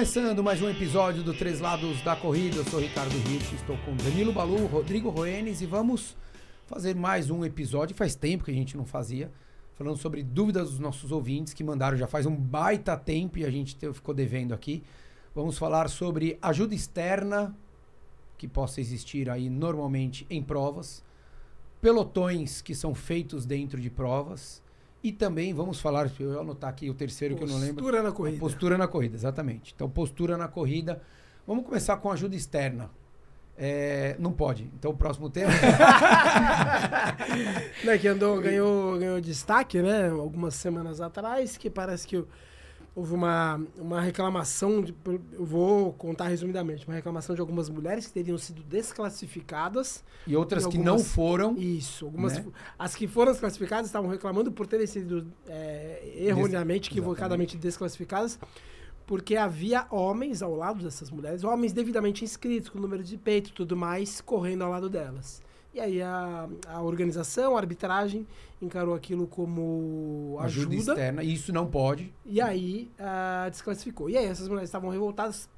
começando mais um episódio do Três Lados da Corrida. Eu sou Ricardo Rich, estou com Danilo Balu, Rodrigo Roenes e vamos fazer mais um episódio. Faz tempo que a gente não fazia, falando sobre dúvidas dos nossos ouvintes que mandaram já faz um baita tempo e a gente ficou devendo aqui. Vamos falar sobre ajuda externa que possa existir aí normalmente em provas, pelotões que são feitos dentro de provas e também vamos falar, eu vou anotar aqui o terceiro postura que eu não lembro. Postura na corrida. Postura na corrida, exatamente. Então, postura na corrida. Vamos começar com ajuda externa. É, não pode. Então, o próximo tema. né, que andou, ganhou, ganhou destaque, né? Algumas semanas atrás, que parece que houve uma, uma reclamação, de, eu vou contar resumidamente, uma reclamação de algumas mulheres que teriam sido desclassificadas. E outras algumas, que não foram. Isso. Algumas, né? As que foram desclassificadas estavam reclamando por terem sido é, erroneamente, equivocadamente desclassificadas, porque havia homens ao lado dessas mulheres, homens devidamente inscritos, com número de peito e tudo mais, correndo ao lado delas. E aí a, a organização, a arbitragem, encarou aquilo como ajuda. ajuda externa, e isso não pode. E aí uh, desclassificou. E aí essas mulheres estavam revoltadas,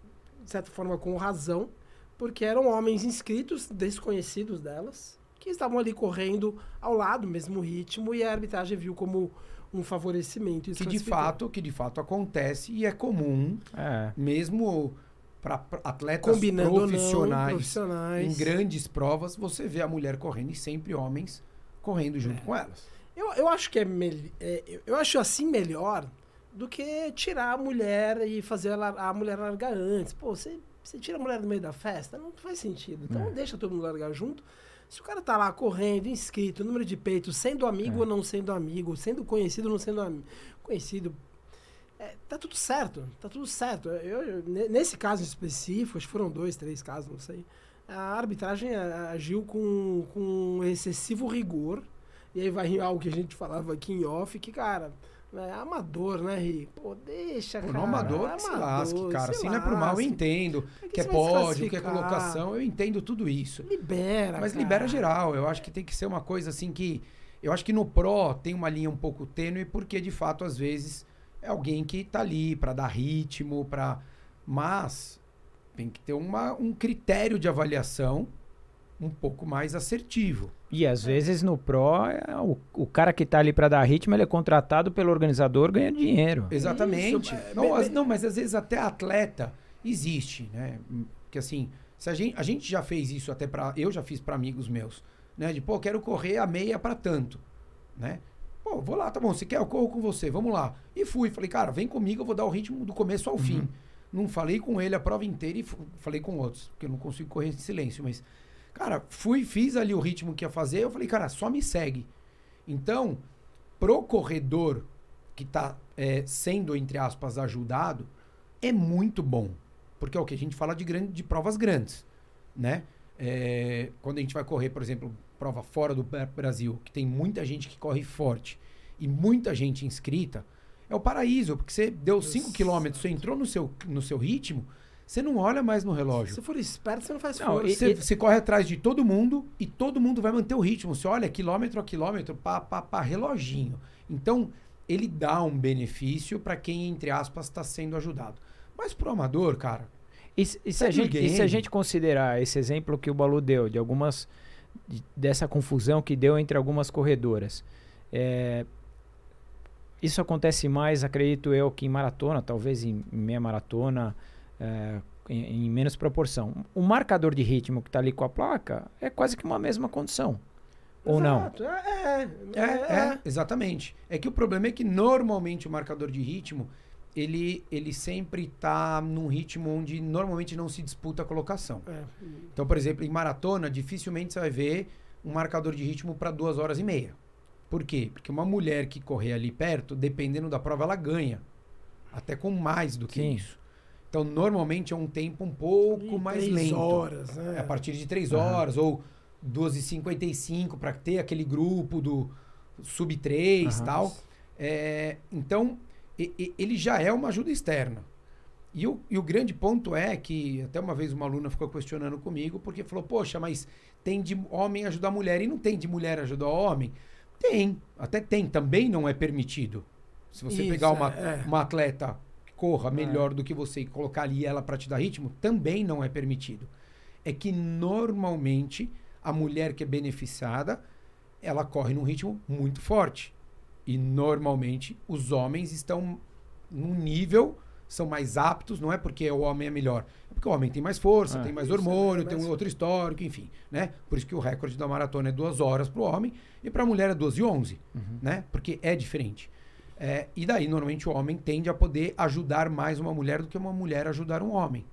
de certa forma, com razão, porque eram homens inscritos, desconhecidos delas, que estavam ali correndo ao lado, mesmo ritmo, e a arbitragem viu como um favorecimento. Que de fato, que de fato acontece e é comum, é. mesmo para atletas profissionais, não, profissionais, em grandes provas, você vê a mulher correndo e sempre homens correndo junto é. com elas. Eu, eu acho que é, é, eu acho assim melhor do que tirar a mulher e fazer a, a mulher largar antes. Pô, você, você tira a mulher no meio da festa, não faz sentido. Então é. deixa todo mundo largar junto. Se o cara tá lá correndo, inscrito, número de peito, sendo amigo é. ou não sendo amigo, sendo conhecido ou não sendo conhecido, é, tá tudo certo, tá tudo certo. Eu, eu, nesse caso específico, acho que foram dois, três casos, não sei. A arbitragem agiu com, com excessivo rigor. E aí vai algo que a gente falava aqui em off, que, cara, é amador, né, Ri? Pô, deixa, Pô, cara. Não amador, é que se lasque, cara. Assim não é pro mal, eu entendo. É que, que é pódio, que é colocação, eu entendo tudo isso. Libera, Mas cara. libera geral. Eu acho que tem que ser uma coisa assim que... Eu acho que no Pro tem uma linha um pouco tênue, porque de fato, às vezes é alguém que tá ali para dar ritmo, para mas tem que ter uma, um critério de avaliação um pouco mais assertivo. E às vezes no Pro, é, o, o cara que está ali para dar ritmo, ele é contratado pelo organizador, ganha dinheiro. Exatamente. Isso, não, as, não, mas às vezes até atleta existe, né? Que assim, se a gente, a gente já fez isso até para, eu já fiz para amigos meus, né? De pô, quero correr a meia para tanto, né? Pô, vou lá, tá bom, se quer eu corro com você, vamos lá. E fui, falei, cara, vem comigo, eu vou dar o ritmo do começo ao uhum. fim. Não falei com ele a prova inteira e falei com outros, porque eu não consigo correr em silêncio, mas cara, fui, fiz ali o ritmo que ia fazer, eu falei, cara, só me segue. Então, pro corredor que tá é, sendo, entre aspas, ajudado, é muito bom. Porque é o que a gente fala de, grande, de provas grandes, né? É, quando a gente vai correr, por exemplo, prova fora do Brasil, que tem muita gente que corre forte e muita gente inscrita, é o paraíso, porque você deu 5 km, você entrou no seu, no seu ritmo, você não olha mais no relógio. Se for esperto, você não faz não, força. Você, e, você corre atrás de todo mundo e todo mundo vai manter o ritmo. Você olha quilômetro a quilômetro, pá, pá, pá, reloginho. Então, ele dá um benefício para quem, entre aspas, está sendo ajudado. Mas pro amador, cara. E, e, se a gente, e se a gente considerar esse exemplo que o Balu deu, de algumas dessa confusão que deu entre algumas corredoras. É, isso acontece mais, acredito eu, que em maratona, talvez em, em meia maratona, é, em, em, menos proporção. O marcador de ritmo que está ali com a placa é quase que uma mesma condição. Ou Exato. não? É, é, é, é, exatamente. É que o problema é que normalmente o marcador de ritmo ele, ele sempre está num ritmo onde normalmente não se disputa a colocação. É. Então, por exemplo, em maratona, dificilmente você vai ver um marcador de ritmo para duas horas e meia. Por quê? Porque uma mulher que correr ali perto, dependendo da prova, ela ganha. Até com mais do que Sim. isso. Então, normalmente é um tempo um pouco mais três lento. horas, né? É a partir de três uhum. horas, ou 2h55 para ter aquele grupo do sub 3 e uhum. tal. É, então, ele já é uma ajuda externa. E o, e o grande ponto é que, até uma vez uma aluna ficou questionando comigo, porque falou, poxa, mas tem de homem ajudar mulher e não tem de mulher ajudar homem? Tem, até tem, também não é permitido. Se você Isso, pegar uma, é. uma atleta que corra é. melhor do que você e colocar ali ela para te dar ritmo, também não é permitido. É que normalmente a mulher que é beneficiada, ela corre num ritmo muito forte. E normalmente os homens estão num nível, são mais aptos, não é porque o homem é melhor, é porque o homem tem mais força, é, tem mais hormônio, é tem um outro histórico, enfim, né? Por isso que o recorde da maratona é duas horas para o homem e para a mulher é 12 e 11, uhum. né? Porque é diferente. É, e daí, normalmente, o homem tende a poder ajudar mais uma mulher do que uma mulher ajudar um homem.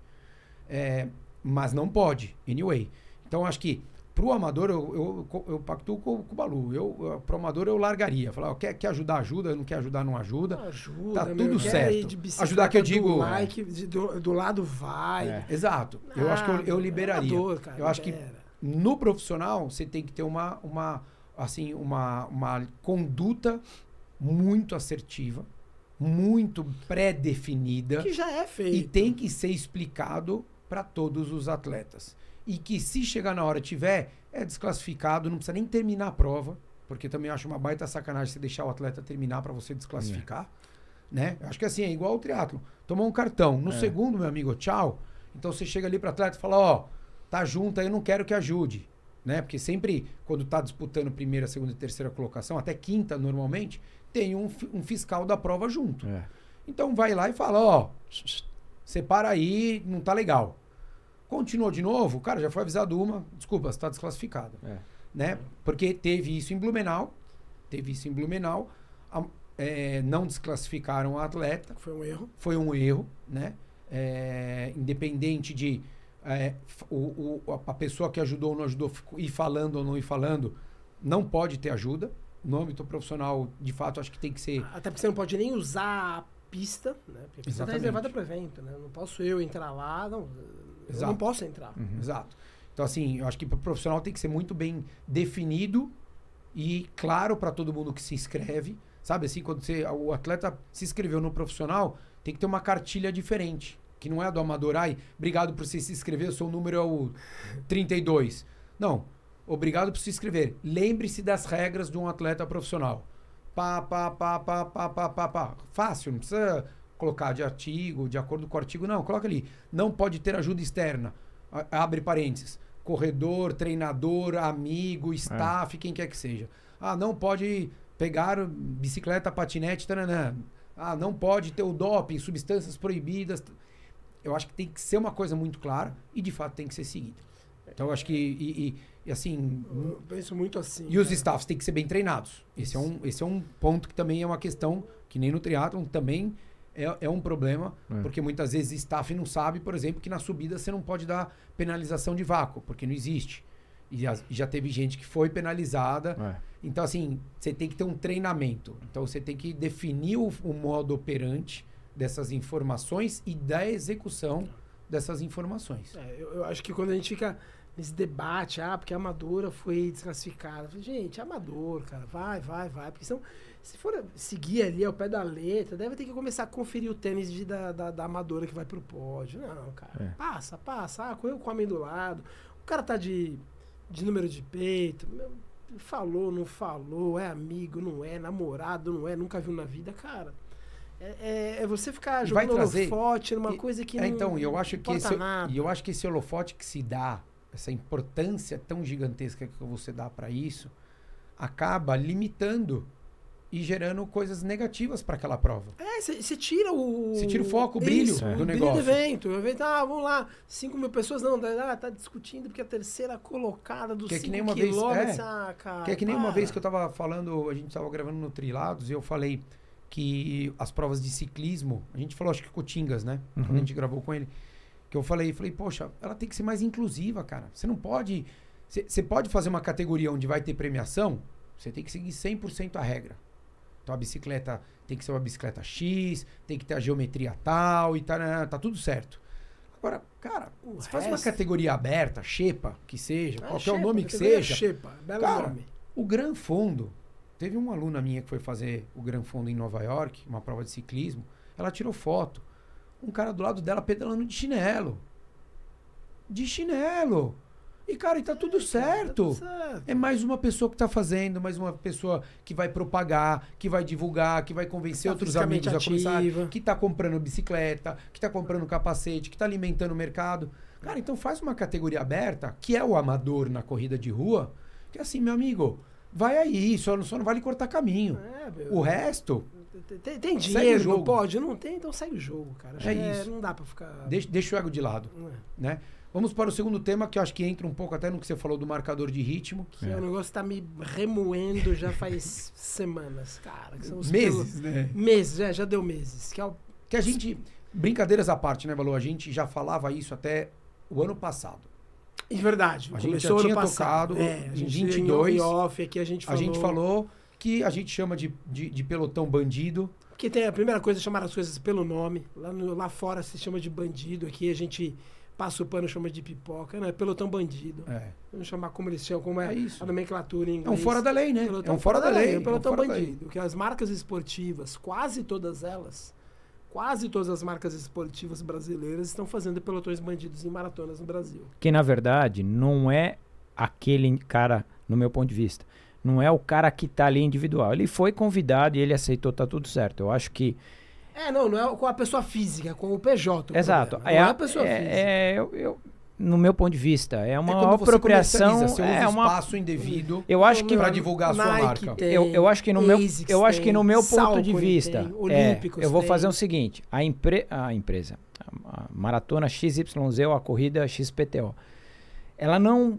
É, mas não pode, anyway. Então, acho que Pro amador, eu, eu, eu pactuo com, com o Balu. Eu, pro amador, eu largaria. Falar, quer, quer ajudar, ajuda. Não quer ajudar, não ajuda. Ajuda. Tá tudo certo. Ajudar que eu digo. Do, like, do, do lado vai. É. Exato. Ah, eu acho que eu, eu liberaria. Amador, cara, eu acho que no profissional, você tem que ter uma, uma, assim, uma, uma conduta muito assertiva, muito pré-definida. Que já é feito. E tem que ser explicado para todos os atletas e que se chegar na hora tiver, é desclassificado, não precisa nem terminar a prova, porque também acho uma baita sacanagem você deixar o atleta terminar para você desclassificar, é. né? Acho que assim, é igual o triatlo. Tomou um cartão, no é. segundo, meu amigo, tchau. Então você chega ali para atleta e fala, ó, oh, tá junto aí, eu não quero que ajude, né? Porque sempre quando tá disputando primeira, segunda e terceira colocação, até quinta normalmente, tem um, um fiscal da prova junto. É. Então vai lá e fala, ó, oh, separa aí, não tá legal. Continuou de novo, cara, já foi avisado uma, desculpa, está desclassificada. É. Né? Porque teve isso em Blumenau, teve isso em Blumenau, a, é, não desclassificaram a atleta. Foi um erro. Foi um erro, né? É, independente de é, o, o, a pessoa que ajudou ou não ajudou ir falando ou não ir falando, não pode ter ajuda. No âmbito profissional, de fato, acho que tem que ser. Até porque você não pode nem usar a pista, né? Porque a pista está reservada para o evento, né? Não posso eu entrar lá, não Exato. Eu não posso entrar. Uhum. Exato. Então, assim, eu acho que para o profissional tem que ser muito bem definido e claro para todo mundo que se inscreve. Sabe assim, quando você, o atleta se inscreveu no profissional, tem que ter uma cartilha diferente. Que não é a do amador. Ai, obrigado por você se inscrever, o seu número é o 32. Não. Obrigado por se inscrever. Lembre-se das regras de um atleta profissional. Pá, pá, pá, pá, pá, pá, pá, pá. Fácil, não precisa colocar de artigo, de acordo com o artigo. Não, coloca ali. Não pode ter ajuda externa. Abre parênteses. Corredor, treinador, amigo, staff, é. quem quer que seja. Ah, não pode pegar bicicleta, patinete, taranã. Ah, não pode ter o doping, substâncias proibidas. Eu acho que tem que ser uma coisa muito clara e, de fato, tem que ser seguida. Então, eu acho que, e, e, e assim... Eu penso muito assim. E os staffs têm que ser bem treinados. Esse é, um, esse é um ponto que também é uma questão que nem no triatlon também é, é um problema, é. porque muitas vezes staff não sabe, por exemplo, que na subida você não pode dar penalização de vácuo, porque não existe. E já, já teve gente que foi penalizada. É. Então, assim, você tem que ter um treinamento. Então, você tem que definir o, o modo operante dessas informações e da execução dessas informações. É, eu, eu, acho que quando a gente fica nesse debate, ah, porque a amadora foi desclassificada. gente, amador, cara, vai, vai, vai. Porque são se for seguir ali ao pé da letra, deve ter que começar a conferir o tênis de, da, da, da, amadora que vai pro pódio. Não, cara. É. Passa, passa. Ah, correu com o homem do lado. O cara tá de, de número de peito. Falou, não falou, é amigo, não é, namorado, não é, nunca viu na vida, cara. É, é, é você ficar jogando trazer, holofote numa e, coisa que é, não Então, eu acho que esse, nada. eu acho que esse holofote que se dá, essa importância tão gigantesca que você dá para isso, acaba limitando e gerando coisas negativas para aquela prova. É, você tira o. Você tira o foco, o brilho Isso, do o negócio. Brilho do evento. O evento, ah, vamos lá, 5 mil pessoas, não, ah, tá discutindo porque a terceira colocada dos 5 é quilômetros. Vez, é, ah, cara, que é que nem para. uma vez que eu tava falando, a gente tava gravando no Trilados e eu falei que as provas de ciclismo, a gente falou, acho que Cotingas, né? Uhum. Quando a gente gravou com ele. Que eu falei, falei, poxa, ela tem que ser mais inclusiva, cara. Você não pode. Você pode fazer uma categoria onde vai ter premiação, você tem que seguir 100% a regra. Então a bicicleta tem que ser uma bicicleta X, tem que ter a geometria tal e tal, tá, tá tudo certo. Agora, cara, o você resto... faz uma categoria aberta, Xepa, que seja, é, qualquer o nome que seja. Xepa, belo cara, nome. O Gran Fundo, teve uma aluna minha que foi fazer o Gran Fundo em Nova York, uma prova de ciclismo, ela tirou foto. Um cara do lado dela pedalando de chinelo. De chinelo. E, cara, e tá tudo certo. Tá tudo certo. É mais uma pessoa que tá fazendo, mais uma pessoa que vai propagar, que vai divulgar, que vai convencer tá outros amigos a começar, que tá comprando bicicleta, que tá comprando capacete, que tá alimentando o mercado. Cara, então faz uma categoria aberta, que é o amador na corrida de rua, que é assim, meu amigo, vai aí, só, só não vale cortar caminho. É, o resto. Tem, tem dinheiro, jogo. pode? Não tem, então segue o jogo, cara. É, é isso. Não dá pra ficar. Deixa, deixa o ego de lado. É. Né? Vamos para o segundo tema, que eu acho que entra um pouco até no que você falou do marcador de ritmo. Que é. o negócio tá me remoendo já faz semanas, cara. meses, né? Meses, é, já deu meses. Que, é o... que a gente. Brincadeiras à parte, né, Balu? A gente já falava isso até o ano passado. É verdade. A gente já tinha tocado é, em 22. Em off aqui a gente falou. A gente falou que a gente chama de, de, de pelotão bandido. Que tem a primeira coisa é chamar as coisas pelo nome. Lá, no, lá fora se chama de bandido. Aqui a gente passa o pano chama de pipoca, né? Pelotão bandido. É. Vamos chamar como eles chamam, como é, é isso. a nomenclatura em inglês. É um fora da lei, né? Pelotão é um fora, fora da lei. lei. É um pelotão é um bandido. Porque as marcas esportivas, quase todas elas, quase todas as marcas esportivas brasileiras estão fazendo pelotões bandidos em maratonas no Brasil. Que na verdade não é aquele cara, no meu ponto de vista, não é o cara que está ali individual. Ele foi convidado e ele aceitou, tá tudo certo. Eu acho que é, não, não é com a pessoa física, com o PJ. O Exato. Problema. É, não é a pessoa é, física. É, eu, eu, no meu ponto de vista, é uma é apropriação, você é uma espaço indevido. Eu acho que para divulgar a sua Nike marca. Tem, eu, eu acho que no meu, eu acho que no meu ponto de vista, tem, é, eu vou fazer o seguinte: a, impre, a empresa, a maratona XYZ ou a corrida XPTO, ela não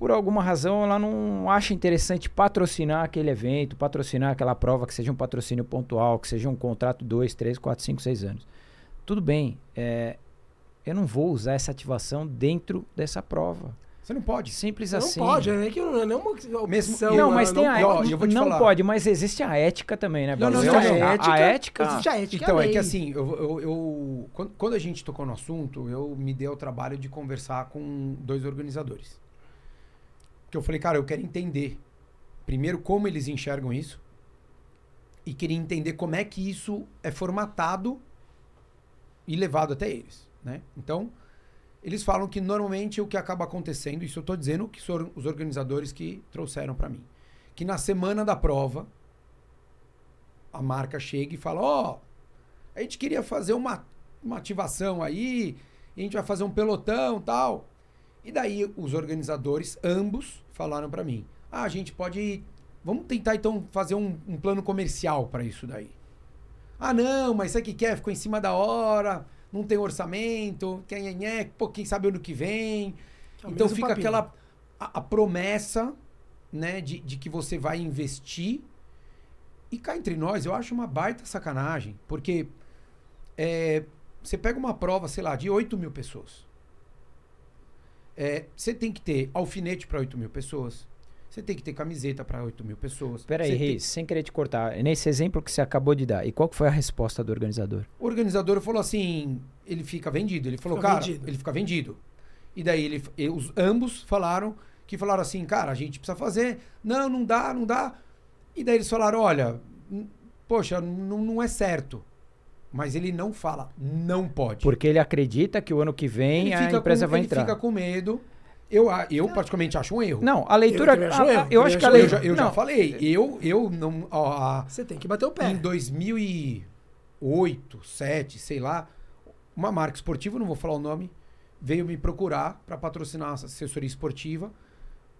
por alguma razão ela não acha interessante patrocinar aquele evento, patrocinar aquela prova, que seja um patrocínio pontual, que seja um contrato 2, 3, 4, 5, 6 anos. Tudo bem, é, eu não vou usar essa ativação dentro dessa prova. Você não pode. Simples não assim. Não pode, é que não é uma opção. Mesmo, não, mas tem não, a ética. Não falar. pode, mas existe a ética também, né? Não, não, não, a, ética, a ética. Existe a ética. Então, é que assim, eu, eu, eu, quando a gente tocou no assunto, eu me dei o trabalho de conversar com dois organizadores. Que eu falei, cara, eu quero entender primeiro como eles enxergam isso e queria entender como é que isso é formatado e levado até eles, né? Então, eles falam que normalmente o que acaba acontecendo, isso eu estou dizendo que são os organizadores que trouxeram para mim, que na semana da prova a marca chega e fala: "Ó, oh, a gente queria fazer uma, uma ativação aí, a gente vai fazer um pelotão, tal. E daí os organizadores, ambos, falaram para mim: ah, a gente pode. Vamos tentar então fazer um, um plano comercial para isso daí. Ah, não, mas você que quer? Ficou em cima da hora, não tem orçamento, quem é, pô, quem sabe ano que vem. É então fica papinho. aquela a, a, promessa, né, de, de que você vai investir. E cá entre nós, eu acho uma baita sacanagem, porque é, você pega uma prova, sei lá, de 8 mil pessoas. É, você tem que ter alfinete para 8 mil pessoas. Você tem que ter camiseta para 8 mil pessoas. Peraí, Reis, tem... sem querer te cortar, nesse exemplo que você acabou de dar, e qual foi a resposta do organizador? O organizador falou assim: ele fica vendido. Ele falou, fica cara, vendido. ele fica vendido. E daí ele, os ambos falaram que falaram assim, cara, a gente precisa fazer. Não, não dá, não dá. E daí eles falaram, olha, poxa, não, não é certo. Mas ele não fala, não pode. Porque ele acredita que o ano que vem a empresa com, vai entrar. Ele fica com medo. Eu, eu particularmente acho um erro. Não, a leitura. Eu, acho, a, erro. eu acho que a leitura. Eu, já, eu já falei. Eu, eu não. Ó, a, Você tem que bater o pé. Em 2008, 2007, sei lá, uma marca esportiva, não vou falar o nome, veio me procurar para patrocinar a assessoria esportiva.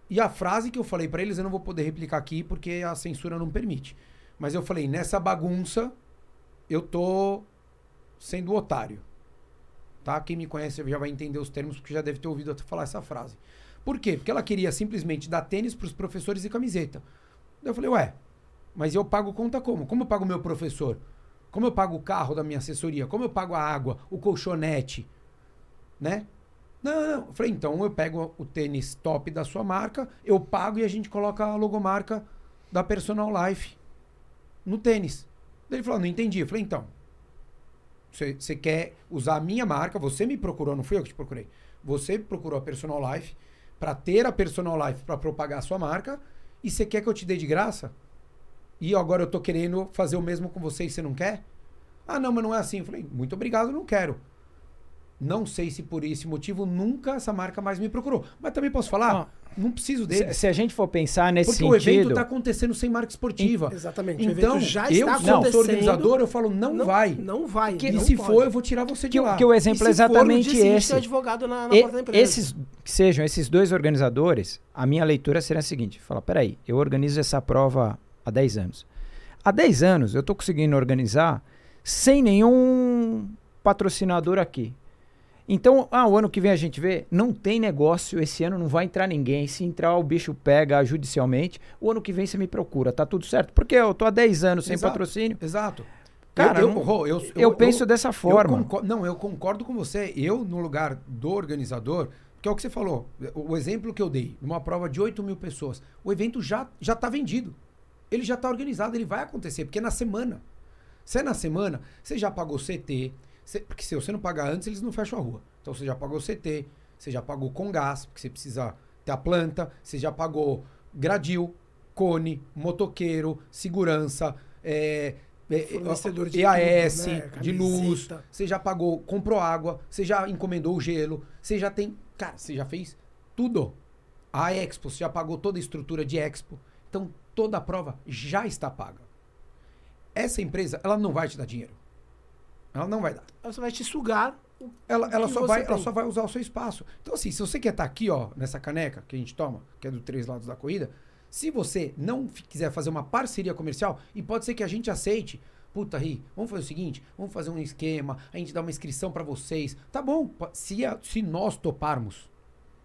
E a frase que eu falei para eles eu não vou poder replicar aqui porque a censura não permite. Mas eu falei: nessa bagunça eu tô sendo otário. Tá? Quem me conhece já vai entender os termos, porque já deve ter ouvido falar essa frase. Por quê? Porque ela queria simplesmente dar tênis para os professores e camiseta. eu falei, ué, mas eu pago conta como? Como eu pago o meu professor? Como eu pago o carro da minha assessoria? Como eu pago a água, o colchonete? Né? Não, não. Eu falei, então eu pego o tênis top da sua marca, eu pago e a gente coloca a logomarca da Personal Life no tênis. Ele falou, não entendi. Eu falei, então, você quer usar a minha marca, você me procurou, não fui eu que te procurei. Você procurou a Personal Life para ter a Personal Life para propagar a sua marca e você quer que eu te dê de graça? E agora eu tô querendo fazer o mesmo com você e você não quer? Ah, não, mas não é assim. Eu falei, muito obrigado, não quero. Não sei se por esse motivo nunca essa marca mais me procurou. Mas também posso falar, não preciso dele. Se, se, a gente for pensar nesse Porque sentido... Porque o evento está acontecendo sem marca esportiva. Exatamente. Então, já eu sou organizador, eu falo, não, não vai. Não vai. Que, não e se pode. for, eu vou tirar você de que, lá. Que o exemplo é exatamente for, esse. advogado na, na e, porta da empresa. Esses, que sejam esses dois organizadores, a minha leitura seria a seguinte. Fala, peraí, eu organizo essa prova há 10 anos. Há 10 anos eu estou conseguindo organizar sem nenhum patrocinador aqui. Então, ah, o ano que vem a gente vê, não tem negócio, esse ano não vai entrar ninguém. Se entrar, o bicho pega judicialmente. O ano que vem você me procura, tá tudo certo. Porque eu tô há 10 anos sem exato, patrocínio. Exato. Cara, eu, eu, eu, eu penso dessa forma. Concordo, não, eu concordo com você. Eu, no lugar do organizador, que é o que você falou, o exemplo que eu dei, numa prova de 8 mil pessoas, o evento já, já tá vendido. Ele já tá organizado, ele vai acontecer, porque é na semana. Se é na semana, você já pagou CT, porque se você não pagar antes, eles não fecham a rua. Então você já pagou CT, você já pagou com gás, porque você precisa ter a planta, você já pagou gradil, cone, motoqueiro, segurança, é, é, Fornecedor de EAS, tudo, né? de luz, você já pagou, comprou água, você já encomendou o gelo, você já tem. Cara, você já fez tudo. A Expo, você já pagou toda a estrutura de Expo. Então toda a prova já está paga. Essa empresa, ela não vai te dar dinheiro. Ela não vai dar. Ela só vai te sugar. Ela, ela, só vai, ela só vai usar o seu espaço. Então, assim, se você quer estar tá aqui, ó, nessa caneca que a gente toma, que é do Três Lados da Corrida, se você não quiser fazer uma parceria comercial, e pode ser que a gente aceite, puta, Ri, vamos fazer o seguinte, vamos fazer um esquema, a gente dá uma inscrição para vocês. Tá bom, se, a, se nós toparmos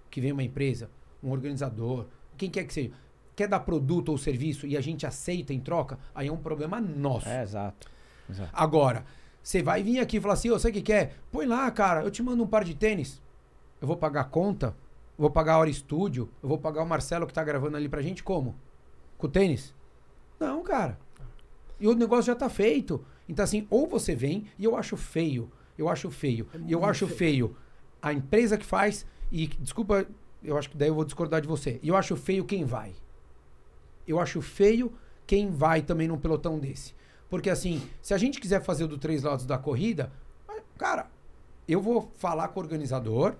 que vem uma empresa, um organizador, quem quer que seja, quer dar produto ou serviço e a gente aceita em troca, aí é um problema nosso. É, exato. exato. Agora, você vai vir aqui e falar assim, ô, oh, você que quer? Põe lá, cara, eu te mando um par de tênis. Eu vou pagar a conta, eu vou pagar a hora estúdio, eu vou pagar o Marcelo que tá gravando ali pra gente como? Com o tênis? Não, cara. E o negócio já tá feito. Então, assim, ou você vem, e eu acho feio. Eu acho feio. É e eu acho feio. feio a empresa que faz, e desculpa, eu acho que daí eu vou discordar de você. E eu acho feio quem vai. Eu acho feio quem vai também num pelotão desse. Porque assim, se a gente quiser fazer do três lados da corrida, cara, eu vou falar com o organizador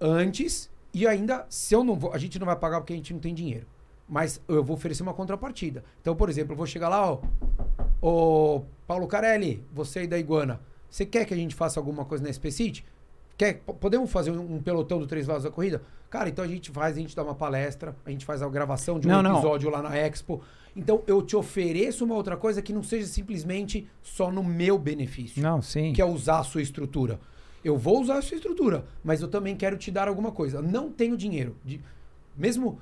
antes e ainda, se eu não vou, a gente não vai pagar porque a gente não tem dinheiro. Mas eu vou oferecer uma contrapartida. Então, por exemplo, eu vou chegar lá, ó, ô Paulo Carelli, você aí da Iguana, você quer que a gente faça alguma coisa na Specity? Quer, podemos fazer um, pelotão do Três Lados da Corrida? Cara, então a gente faz, a gente dá uma palestra, a gente faz a gravação de um não, episódio não. lá na Expo. Então eu te ofereço uma outra coisa que não seja simplesmente só no meu benefício. Não, sim. Que é usar a sua estrutura. Eu vou usar a sua estrutura, mas eu também quero te dar alguma coisa. Não tenho dinheiro. De, mesmo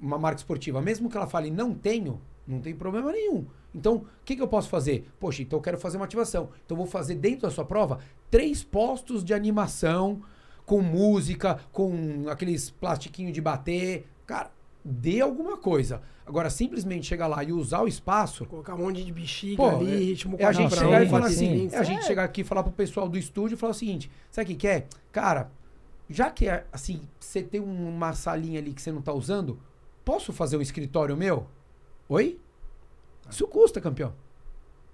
uma marca esportiva, mesmo que ela fale não tenho, não tem problema nenhum. Então, o que, que eu posso fazer? Poxa, então eu quero fazer uma ativação. Então, eu vou fazer dentro da sua prova três postos de animação com música, com aqueles plastiquinhos de bater. Cara, dê alguma coisa. Agora, simplesmente chegar lá e usar o espaço. Colocar um monte de bexiga pô, ali, é, ritmo é a gente chegar e falar assim. É a gente chegar aqui e falar pro pessoal do estúdio e falar o seguinte: sabe o que quer? Cara, já que é assim, você tem uma salinha ali que você não tá usando, posso fazer um escritório meu? Oi? Isso custa, campeão.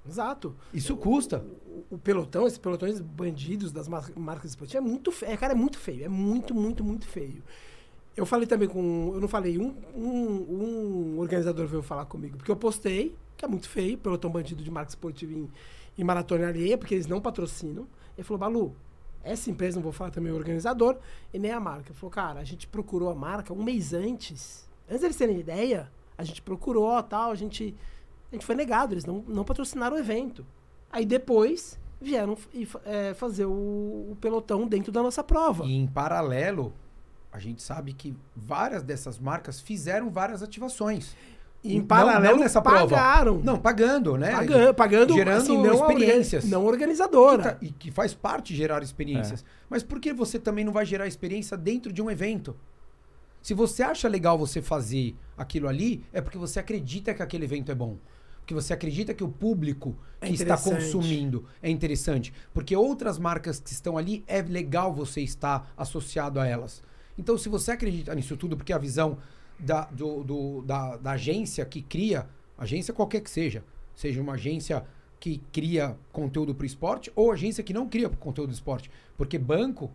Exato. Isso custa. O, o, o, pelotão, esses pelotões bandidos das marcas esportivas é muito feio. É, cara, é muito feio. É muito, muito, muito feio. Eu falei também com. Eu não falei, um, um, um organizador veio falar comigo, porque eu postei, que é muito feio, pelotão bandido de marca esportiva em, em maratona alheia, porque eles não patrocinam. Ele falou, Balu, essa empresa, não vou falar também o organizador, e nem a marca. Ele falou, cara, a gente procurou a marca um mês antes. Antes deles terem ideia, a gente procurou tal, a gente a gente foi negado, eles não, não patrocinaram o evento. Aí depois vieram é, fazer o, o, pelotão dentro da nossa prova. E em paralelo, a gente sabe que várias dessas marcas fizeram várias ativações. E em paralelo, não, nessa pagaram. Prova. Não, pagando, né? Pagando, pagando gerando assim, não experiências. Não organizadora. Tá, e que faz parte de gerar experiências. É. Mas por que você também não vai gerar experiência dentro de um evento? Se você acha legal você fazer aquilo ali, é porque você acredita que aquele evento é bom porque você acredita que o público é que é está consumindo é interessante. Porque outras marcas que estão ali, é legal você estar associado a elas. Então, se você acredita nisso tudo, porque a visão da, do, do, da, da agência que cria, agência qualquer que seja, seja uma agência que cria conteúdo para o esporte ou agência que não cria conteúdo do esporte. Porque banco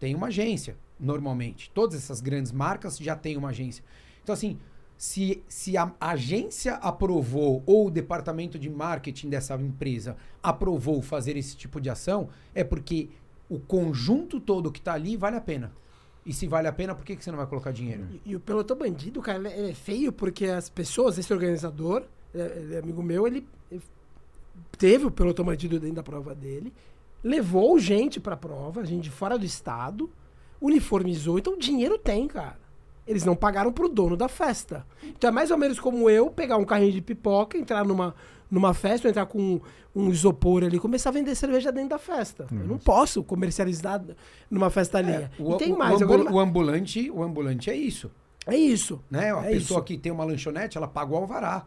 tem uma agência, normalmente. Todas essas grandes marcas já têm uma agência. Então, assim, se, se a agência aprovou ou o departamento de marketing dessa empresa aprovou fazer esse tipo de ação, é porque o conjunto todo que está ali vale a pena. E se vale a pena, por que, que você não vai colocar dinheiro? E, e o pelotão bandido, cara, ele é feio porque as pessoas, esse organizador, ele é amigo meu, ele, ele teve o pelotão bandido dentro da prova dele, levou gente pra prova, gente de fora do estado, uniformizou, então dinheiro tem, cara. Eles não pagaram pro dono da festa. Então é mais ou menos como eu pegar um carrinho de pipoca, entrar numa, numa festa, entrar com um isopor ali, começar a vender cerveja dentro da festa. Eu não posso comercializar numa festa ali. É, o, e tem mais. O, agora, o, ambulante, o ambulante é isso. É isso. Né? A é pessoa isso. que tem uma lanchonete, ela paga o alvará.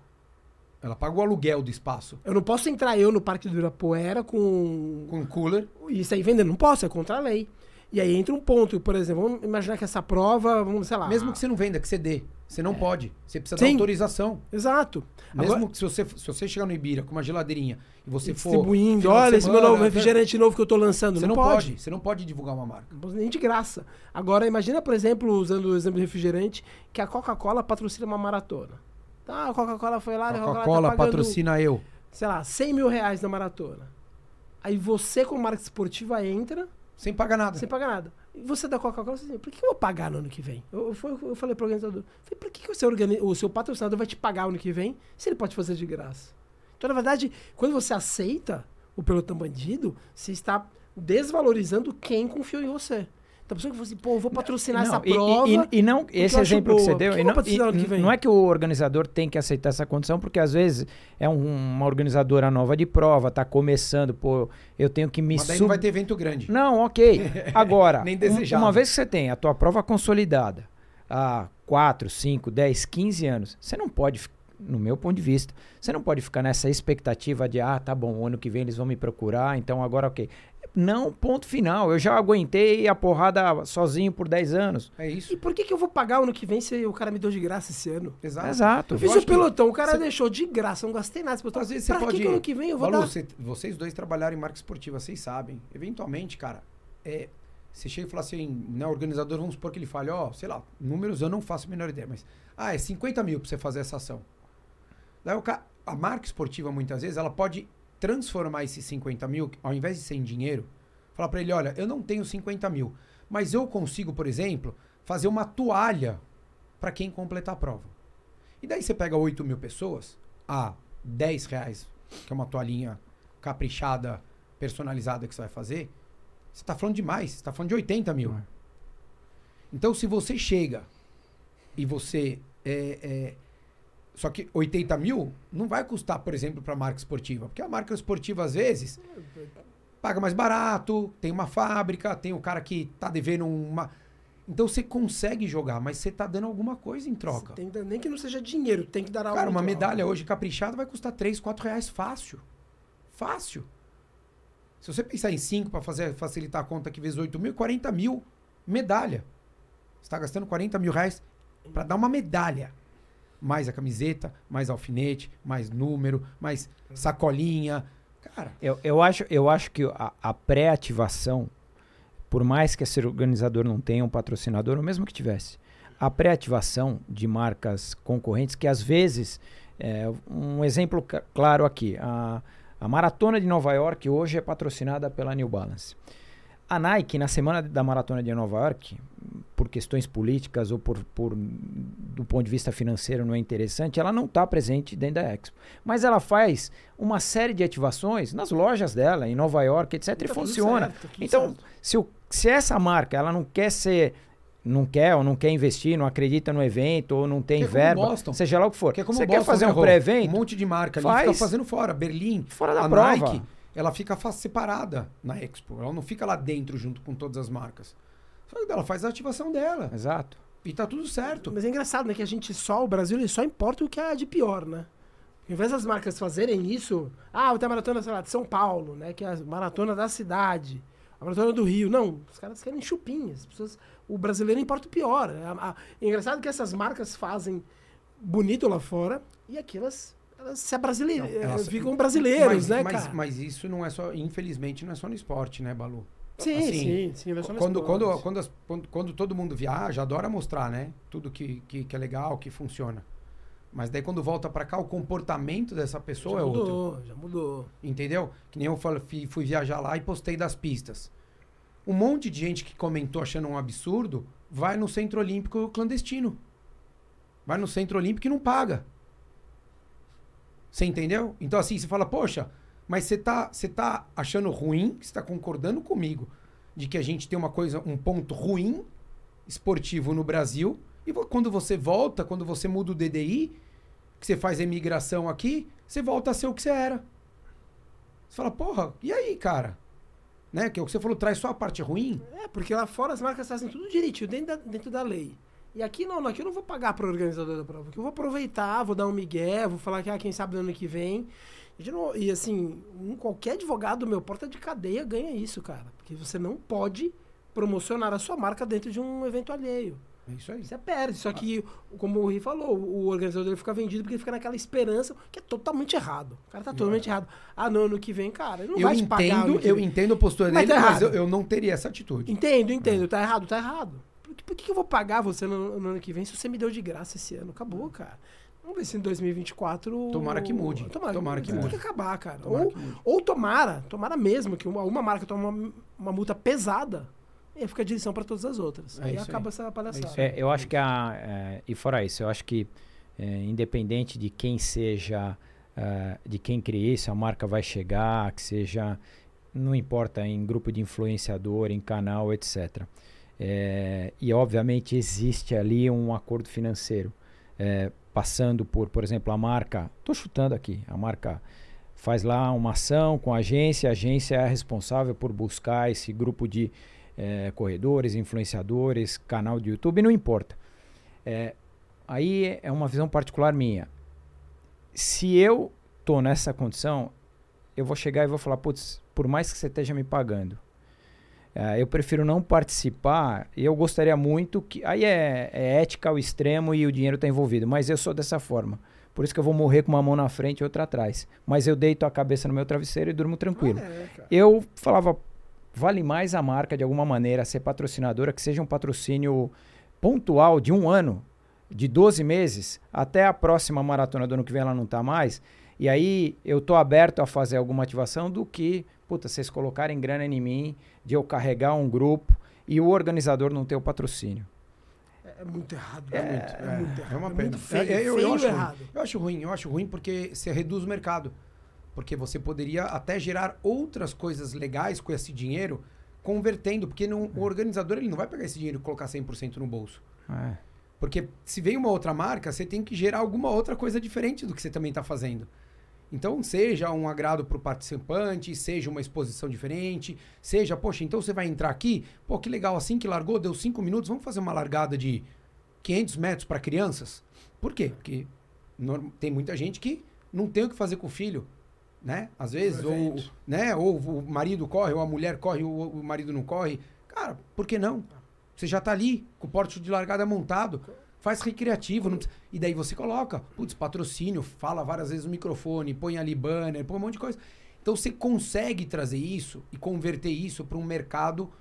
Ela paga o aluguel do espaço. Eu não posso entrar eu no Parque do Ibirapuera com... Com cooler. Isso aí vendendo. Não posso, é contra a lei. E aí entra um ponto, por exemplo, vamos imaginar que essa prova, vamos, sei lá... Mesmo que você não venda, que você dê. Você não é. pode. Você precisa Sim. dar autorização. Exato. Mesmo Agora, se, você, se você chegar no Ibira com uma geladeirinha e você for... Distribuindo, olha esse meu novo refrigerante novo que eu tô lançando. Você não, não pode. pode. Você não pode divulgar uma marca. Nem de graça. Agora, imagina, por exemplo, usando o exemplo de refrigerante, que a Coca-Cola patrocina uma maratona. Tá, a Coca-Cola foi lá... Coca-Cola tá patrocina eu. Sei lá, 100 mil reais na maratona. Aí você, como marca esportiva, entra... Sem pagar nada. Sem pagar nada. E você da Coca-Cola, você diz, por que eu vou pagar no ano que vem? Eu, eu, eu falei pro organizador, falei, por que, que o, seu organi o seu patrocinador vai te pagar ano que vem se ele pode fazer de graça? Então, na verdade, quando você aceita o pelotão bandido, você está desvalorizando quem confiou em você. Então, a pessoa que falou assim, pô, eu vou patrocinar não, essa prova. E, e, e não, esse exemplo que você deu, que não, e, não é que o organizador tem que aceitar essa condição, porque às vezes é um, uma organizadora nova de prova, tá começando, pô, eu tenho que me Mas daí sub... não vai ter evento grande. Não, ok. Agora, Nem um, uma vez que você tem a tua prova consolidada há 4, 5, 10, 15 anos, você não pode no meu ponto de vista. Você não pode ficar nessa expectativa de, ah, tá bom, ano que vem eles vão me procurar, então agora ok. Não, ponto final. Eu já aguentei a porrada sozinho por 10 anos. É isso. E por que, que eu vou pagar o ano que vem se o cara me deu de graça esse ano? Exato. Exato. Eu fiz o pelotão, o cara você... deixou de graça, não gastei nada. Pelotão. Às vezes você pra pode... que, que ano que vem eu vou dar? Você, vocês dois trabalharam em marca esportiva, vocês sabem. Eventualmente, cara, é, você chega e fala assim, né, organizador, vamos supor que ele fale, ó, oh, sei lá, números eu não faço a menor ideia, mas, ah, é 50 mil pra você fazer essa ação. Daí o cara, a marca esportiva, muitas vezes, ela pode transformar esses 50 mil, ao invés de ser em dinheiro, falar para ele: olha, eu não tenho 50 mil, mas eu consigo, por exemplo, fazer uma toalha para quem completar a prova. E daí você pega 8 mil pessoas a 10 reais, que é uma toalhinha caprichada, personalizada que você vai fazer. Você está falando demais, você está falando de 80 mil. Então, se você chega e você. É, é, só que 80 mil não vai custar, por exemplo, para a marca esportiva. Porque a marca esportiva, às vezes, paga mais barato, tem uma fábrica, tem o cara que tá devendo uma. Então você consegue jogar, mas você tá dando alguma coisa em troca. Tem, nem que não seja dinheiro, tem que dar algo. Cara, uma medalha hoje caprichada vai custar 3, 4 reais fácil. Fácil. Se você pensar em 5 para fazer facilitar a conta que vezes 8 mil, 40 mil medalha. Você está gastando 40 mil reais para dar uma medalha mais a camiseta, mais alfinete, mais número, mais sacolinha. Cara. Eu, eu, acho, eu acho que a, a pré-ativação, por mais que esse organizador não tenha um patrocinador, ou mesmo que tivesse, a pré-ativação de marcas concorrentes, que às vezes, é, um exemplo claro aqui, a, a Maratona de Nova York hoje é patrocinada pela New Balance. A Nike, na semana da Maratona de Nova York, por questões políticas ou por, por do ponto de vista financeiro não é interessante, ela não está presente dentro da Expo. Mas ela faz uma série de ativações nas lojas dela, em Nova York, etc. Tá e funciona. Certo, então, se, o, se essa marca ela não quer ser não quer ou não quer investir, não acredita no evento ou não tem que verba, Boston, seja lá o que for. Que é como Você Boston, quer fazer um pré-evento? Um monte de marca ali faz, fica fazendo fora. Berlim, fora da a prova. Nike, ela fica separada na Expo. Ela não fica lá dentro junto com todas as marcas. Só que ela faz a ativação dela. Exato. E tá tudo certo. Mas é engraçado, né? Que a gente só, o Brasil, ele só importa o que é de pior, né? Ao invés das marcas fazerem isso, ah, tem a maratona, sei lá, de São Paulo, né? Que é a maratona da cidade, a maratona do Rio. Não, os caras querem chupinhas. Pessoas, o brasileiro importa o pior. É, é engraçado que essas marcas fazem bonito lá fora e aqui elas se é brasileiro, elas ficam brasileiros, mas, né, mas, cara? Mas isso não é só, infelizmente, não é só no esporte, né, Balu? Sim, assim, sim, sim. É quando, quando, quando, as, quando, quando, todo mundo viaja, adora mostrar, né? Tudo que, que, que é legal, que funciona. Mas daí quando volta para cá, o comportamento dessa pessoa já é mudou, outro. Já mudou. Entendeu? Que nem eu fui, fui viajar lá e postei das pistas. Um monte de gente que comentou achando um absurdo vai no centro olímpico clandestino. Vai no centro olímpico e não paga. Você entendeu? Então assim, você fala, poxa, mas você tá, você tá achando ruim, você tá concordando comigo de que a gente tem uma coisa, um ponto ruim esportivo no Brasil, e quando você volta, quando você muda o DDI, que você faz a imigração aqui, você volta a ser o que você era. Você fala, porra, e aí, cara? Né? Que é o que você falou, traz só a parte ruim. É, porque lá fora as marcas fazem tudo direitinho, dentro da, dentro da lei. E aqui não, aqui eu não vou pagar para o organizador da prova, aqui eu vou aproveitar, vou dar um migué, vou falar que ah, quem sabe no ano que vem. Não, e assim, um, qualquer advogado meu porta de cadeia ganha isso, cara. Porque você não pode promocionar a sua marca dentro de um evento alheio. É isso aí. Você perde. Só que, como o Ri falou, o organizador dele fica vendido porque ele fica naquela esperança que é totalmente errado. O cara tá totalmente é. errado. Ah, não, ano que vem, cara, ele não eu vai entendo, te pagar. Eu entendo a postura mas dele, tá mas eu, eu, não teria essa atitude. Entendo, entendo. É. Tá errado, tá errado. Por, que, que eu vou pagar você no, no, ano que vem se você me deu de graça esse ano? Acabou, cara. Vamos ver se em 2024. Tomara que mude. Tomara, tomara que mude. Tem que acabar, cara. Tomara ou, ou tomara, tomara mesmo que uma, uma marca tome uma, uma multa pesada e aí fica de lição para todas as outras. É aí acaba aí. essa palhaçada. É, eu acho que a. É, e fora isso, eu acho que é, independente de quem seja, é, de quem crie isso, a marca vai chegar, que seja. Não importa em grupo de influenciador, em canal, etc. É, e obviamente existe ali um acordo financeiro. É, passando por, por exemplo, a marca. Estou chutando aqui. A marca faz lá uma ação com a agência, a agência é responsável por buscar esse grupo de é, corredores, influenciadores, canal de YouTube, não importa. É, aí é uma visão particular minha. Se eu tô nessa condição, eu vou chegar e vou falar, putz, por mais que você esteja me pagando, é, eu prefiro não participar. Eu gostaria muito que. Aí é, é ética ao extremo e o dinheiro está envolvido, mas eu sou dessa forma. Por isso que eu vou morrer com uma mão na frente e outra atrás. Mas eu deito a cabeça no meu travesseiro e durmo tranquilo. Ah, é, eu falava, vale mais a marca de alguma maneira ser patrocinadora, que seja um patrocínio pontual de um ano, de 12 meses, até a próxima maratona do ano que vem ela não tá mais. E aí eu tô aberto a fazer alguma ativação do que, puta, vocês colocarem grana em mim, de eu carregar um grupo e o organizador não ter o patrocínio. É, é muito errado. É, é, muito, é, muito errado. É uma pena. É feio, é, eu, eu, acho errado. Ruim. eu acho ruim, eu acho ruim porque você reduz o mercado. Porque você poderia até gerar outras coisas legais com esse dinheiro, convertendo. Porque não, o organizador ele não vai pegar esse dinheiro e colocar 100% no bolso. É. Porque se vem uma outra marca, você tem que gerar alguma outra coisa diferente do que você também está fazendo. Então, seja um agrado para o participante, seja uma exposição diferente, seja, poxa, então você vai entrar aqui, pô, que legal, assim que largou, deu cinco minutos, vamos fazer uma largada de 500 metros para crianças? Por quê? Porque tem muita gente que não tem o que fazer com o filho né? Às vezes, ou, né? ou o marido corre, ou a mulher corre, ou o marido não corre. Cara, por que não? Você já tá ali, com o porte de largada montado, faz recreativo. Não... E daí você coloca, putz, patrocínio, fala várias vezes no microfone, põe ali banner, põe um monte de coisa. Então você consegue trazer isso e converter isso para um mercado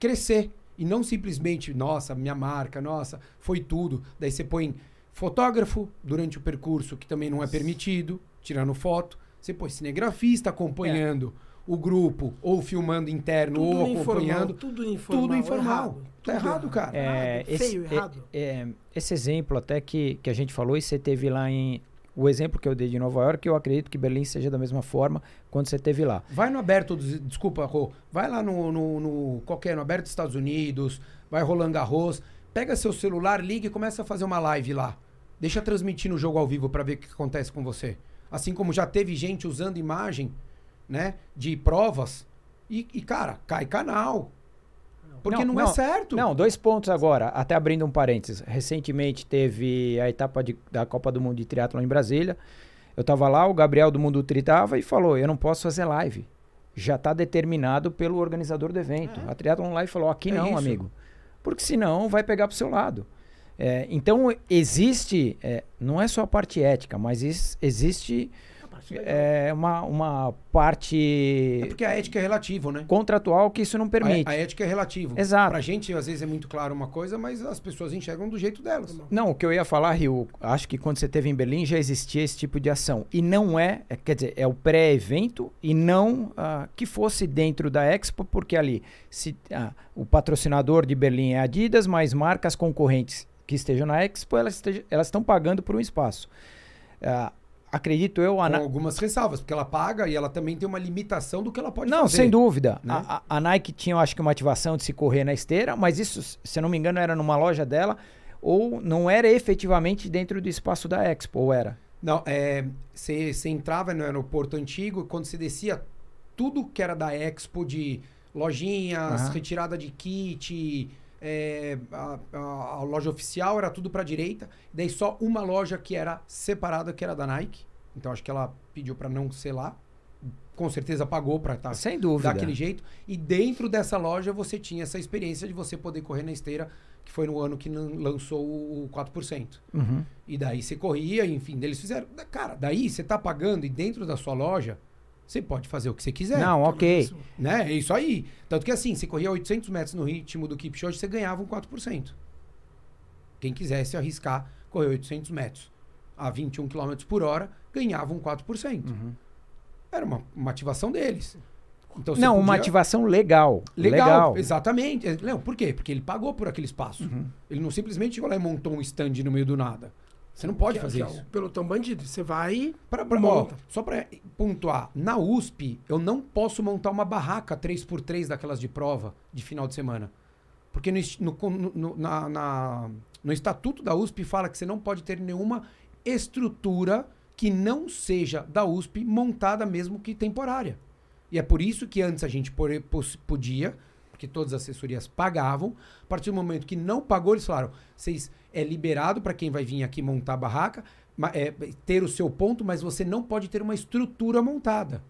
crescer. E não simplesmente, nossa, minha marca, nossa, foi tudo. Daí você põe fotógrafo durante o percurso, que também não é permitido, tirando foto. Você põe cinegrafista acompanhando é. O grupo, ou filmando interno, tudo ou acompanhando. Tudo informal. Tudo informal. Errado. Tá errado, cara. É, errado. Feio, esse, errado. É, é, esse exemplo até que, que a gente falou, e você teve lá em. O exemplo que eu dei de Nova York, eu acredito que Berlim seja da mesma forma quando você teve lá. Vai no aberto, desculpa, Rô, vai lá no, no, no qualquer, no aberto dos Estados Unidos, vai Roland Garros, pega seu celular, liga e começa a fazer uma live lá. Deixa transmitir no jogo ao vivo para ver o que acontece com você. Assim como já teve gente usando imagem, né, de provas. E, e cara, cai canal. Porque não, não, é não, é certo. Não, dois pontos agora, até abrindo um parênteses. Recentemente teve a etapa de, da Copa do Mundo de Triathlon em Brasília. Eu tava lá, o Gabriel do Mundo Tri tava e falou: Eu não posso fazer live. Já está determinado pelo organizador do evento. É. A Triathlon Live falou: Aqui é não, isso. amigo. Porque senão vai pegar pro seu lado. É, então, existe, é, não é só a parte ética, mas existe é uma, uma parte. É porque a ética é relativo, né? Contratual que isso não permite. A, a ética é relativo. Exato. Pra gente, às vezes, é muito claro uma coisa, mas as pessoas enxergam do jeito delas. Não, o que eu ia falar, Rio, acho que quando você teve em Berlim já existia esse tipo de ação. E não é, é quer dizer, é o pré-evento e não ah, que fosse dentro da Expo, porque ali se, ah, o patrocinador de Berlim é Adidas, mas marcas concorrentes que estejam na Expo, elas, estejam, elas estão pagando por um espaço. Ah, acredito eu. A Com algumas ressalvas, porque ela paga e ela também tem uma limitação do que ela pode não, fazer. Não, sem dúvida. Né? A, a, Nike tinha, eu acho que, uma ativação de se correr na esteira, mas isso, se eu não me engano, era numa loja dela, ou não era efetivamente dentro do espaço da Expo, ou era? Não, você é, entrava no aeroporto antigo e quando você descia, tudo que era da Expo de lojinhas, uhum. retirada de kit é, a, a, a, loja oficial era tudo para direita, daí só uma loja que era separada, que era da Nike. Então acho que ela pediu para não ser lá. Com certeza pagou para estar tá Sem dúvida. daquele jeito. E dentro dessa loja você tinha essa experiência de você poder correr na esteira, que foi no ano que lançou o 4%. Uhum. E daí você corria, enfim, eles fizeram. Cara, daí você tá pagando e dentro da sua loja você pode fazer o que você quiser. Não, ok. Né? É isso aí. Tanto que assim, você corria 800 metros no ritmo do Kipchoge, você ganhava um 4%. Quem quisesse arriscar correr 800 metros a 21 km por hora, ganhava um 4%. Uhum. Era uma, uma ativação deles. Então, não, podia... uma ativação legal. legal. Legal, exatamente. É, não, por quê? Porque ele pagou por aquele espaço. Uhum. Ele não simplesmente chegou lá e montou um stand no meio do nada. Você não pode que, fazer que isso. É o pelotão bandido. Você vai. Pra, pra, ó, só para pontuar, na USP, eu não posso montar uma barraca 3x3 daquelas de prova de final de semana. Porque no, no, no, na, na, no estatuto da USP fala que você não pode ter nenhuma estrutura que não seja da USP montada mesmo que temporária. E é por isso que antes a gente podia, porque todas as assessorias pagavam. A partir do momento que não pagou, eles falaram: vocês é liberado para quem vai vir aqui montar a barraca, é, ter o seu ponto, mas você não pode ter uma estrutura montada.